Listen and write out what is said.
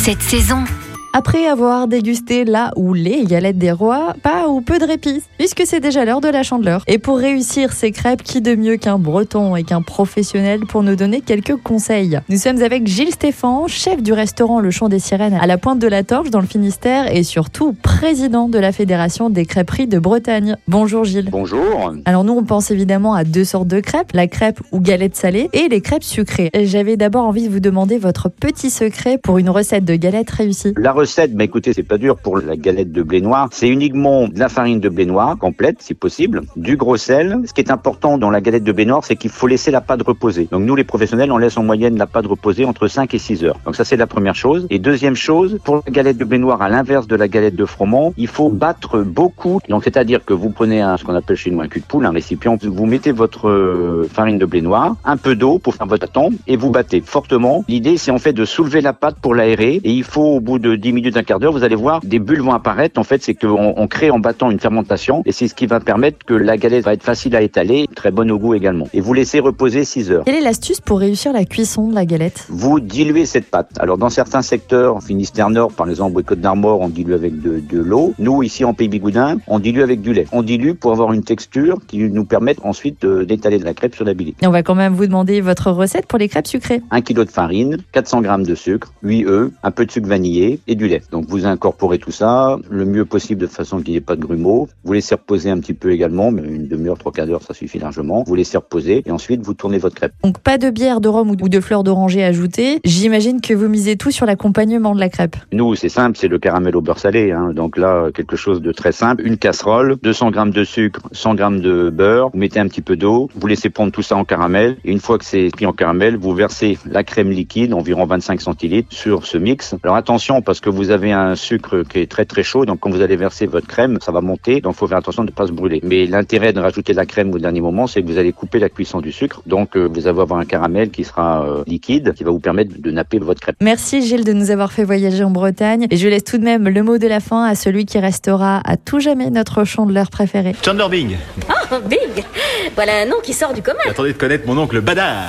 cette saison. Après avoir dégusté la ou les galettes des rois, pas ou peu de répit, puisque c'est déjà l'heure de la chandeleur. Et pour réussir ces crêpes, qui de mieux qu'un breton et qu'un professionnel pour nous donner quelques conseils? Nous sommes avec Gilles Stéphane, chef du restaurant Le Chant des Sirènes à la Pointe de la Torche dans le Finistère et surtout président de la Fédération des crêperies de Bretagne. Bonjour Gilles. Bonjour. Alors nous on pense évidemment à deux sortes de crêpes, la crêpe ou galette salée et les crêpes sucrées. J'avais d'abord envie de vous demander votre petit secret pour une recette de galette réussie. La recette, bah écoutez, c'est pas dur pour la galette de blé noir. C'est uniquement de la farine de blé noir complète, si possible, du gros sel. Ce qui est important dans la galette de blé noir, c'est qu'il faut laisser la pâte reposer. Donc nous, les professionnels, on laisse en moyenne la pâte reposer entre 5 et 6 heures. Donc ça, c'est la première chose. Et deuxième chose, pour la galette de blé noir, à l'inverse de la galette de froment, il faut battre beaucoup. Donc c'est-à-dire que vous prenez un, ce qu'on appelle chez nous un cul de poule, un récipient, vous mettez votre euh, farine de blé noir, un peu d'eau pour faire votre bâton et vous battez fortement. L'idée, c'est en fait de soulever la pâte pour l'aérer et il faut au bout de 10 minutes, un quart d'heure, vous allez voir, des bulles vont apparaître. En fait, c'est qu'on on crée en battant une fermentation et c'est ce qui va permettre que la galette va être facile à étaler, très bonne au goût également. Et vous laissez reposer 6 heures. Quelle est l'astuce pour réussir la cuisson de la galette? Vous diluez cette pâte. Alors dans certains secteurs, en Finistère Nord, par exemple, au Côte d'Armor, on dilue avec de, de l'eau. Nous, ici en Pays Bigoudin, on dilue avec du lait. On dilue pour avoir une texture qui nous permette ensuite de- d'étaler de la crêpe sur la billie. Et on va quand même vous demander votre recette pour les crêpes sucrées. 1 kg de farine, 400 g de sucre, 8 œufs, un peu de sucre vanillé et du lait. Donc vous incorporez tout ça le mieux possible de façon qu'il n'y ait pas de grumeaux. Vous laissez reposer un petit peu également, mais une demi-heure, trois quarts d'heure, ça suffit largement. Vous laissez reposer et ensuite vous tournez votre crêpe. Donc pas de bière, de rhum ou de fleurs d'oranger ajoutées. J'imagine que vous misez tout sur l'accompagnement de la crêpe. Nous, c'est simple, c'est le caramel au beurre salé. Hein. Donc là, quelque chose de très simple. Une casserole, 200 g de sucre, 100 g de beurre. Vous mettez un petit peu d'eau. Vous laissez prendre tout ça en caramel. Et une fois que c'est pris en caramel, vous versez la crème liquide, environ 25 centilitres, sur ce mix. Alors attention, parce que vous avez un sucre qui est très très chaud. Donc quand vous allez verser votre crème, ça va monter. Donc il faut faire attention de ne pas se brûler. Mais l'intérêt de rajouter de la crème au dernier moment, c'est que vous allez couper la cuisson du sucre. Donc euh, vous allez avoir un caramel qui sera euh, liquide, qui va vous permettre de napper votre crêpe. Merci Gilles de nous avoir fait voyager en Bretagne. Et je laisse tout de même le mot de la fin à celui qui restera à tout jamais notre chandeleur préféré. Chandler Bing. Oh, Big Voilà un nom qui sort du commun. Attendez de connaître mon oncle Badar.